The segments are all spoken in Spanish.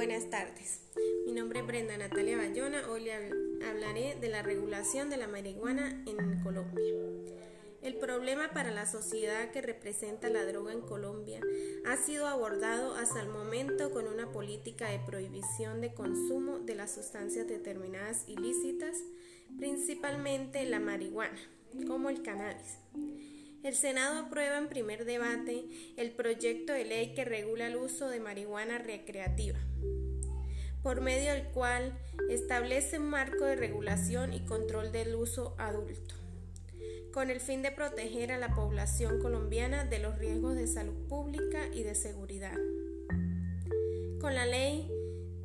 Buenas tardes. Mi nombre es Brenda Natalia Bayona. Hoy le hablaré de la regulación de la marihuana en Colombia. El problema para la sociedad que representa la droga en Colombia ha sido abordado hasta el momento con una política de prohibición de consumo de las sustancias determinadas ilícitas, principalmente la marihuana, como el cannabis. El Senado aprueba en primer debate el proyecto de ley que regula el uso de marihuana recreativa, por medio del cual establece un marco de regulación y control del uso adulto, con el fin de proteger a la población colombiana de los riesgos de salud pública y de seguridad. Con la ley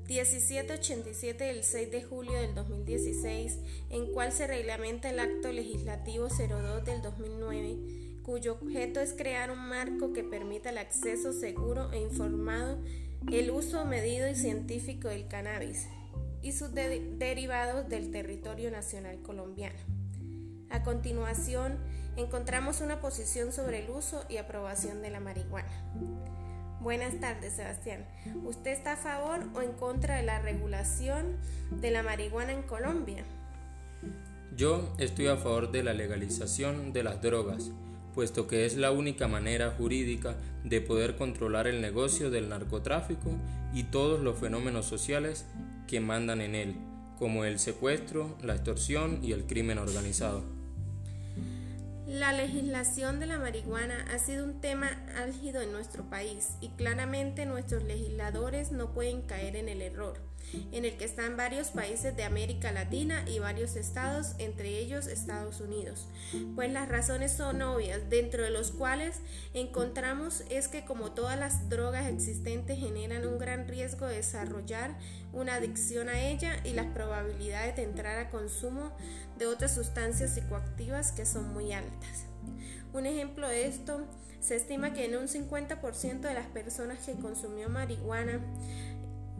1787 del 6 de julio del 2016, en cual se reglamenta el acto legislativo 02 del 2009, cuyo objeto es crear un marco que permita el acceso seguro e informado, el uso medido y científico del cannabis y sus derivados del territorio nacional colombiano. A continuación, encontramos una posición sobre el uso y aprobación de la marihuana. Buenas tardes, Sebastián. ¿Usted está a favor o en contra de la regulación de la marihuana en Colombia? Yo estoy a favor de la legalización de las drogas puesto que es la única manera jurídica de poder controlar el negocio del narcotráfico y todos los fenómenos sociales que mandan en él, como el secuestro, la extorsión y el crimen organizado. La legislación de la marihuana ha sido un tema álgido en nuestro país y claramente nuestros legisladores no pueden caer en el error en el que están varios países de América Latina y varios estados, entre ellos Estados Unidos. Pues las razones son obvias, dentro de los cuales encontramos es que como todas las drogas existentes generan un riesgo de desarrollar una adicción a ella y las probabilidades de entrar a consumo de otras sustancias psicoactivas que son muy altas. Un ejemplo de esto, se estima que en un 50% de las personas que consumió marihuana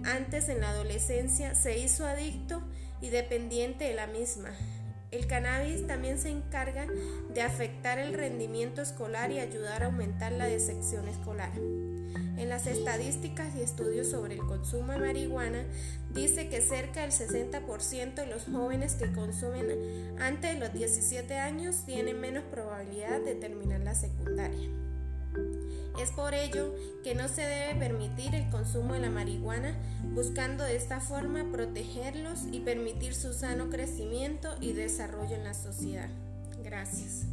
antes en la adolescencia se hizo adicto y dependiente de la misma. El cannabis también se encarga de afectar el rendimiento escolar y ayudar a aumentar la decepción escolar. En las estadísticas y estudios sobre el consumo de marihuana dice que cerca del 60% de los jóvenes que consumen antes de los 17 años tienen menos probabilidad de terminar la secundaria. Es por ello que no se debe permitir el consumo de la marihuana, buscando de esta forma protegerlos y permitir su sano crecimiento y desarrollo en la sociedad. Gracias.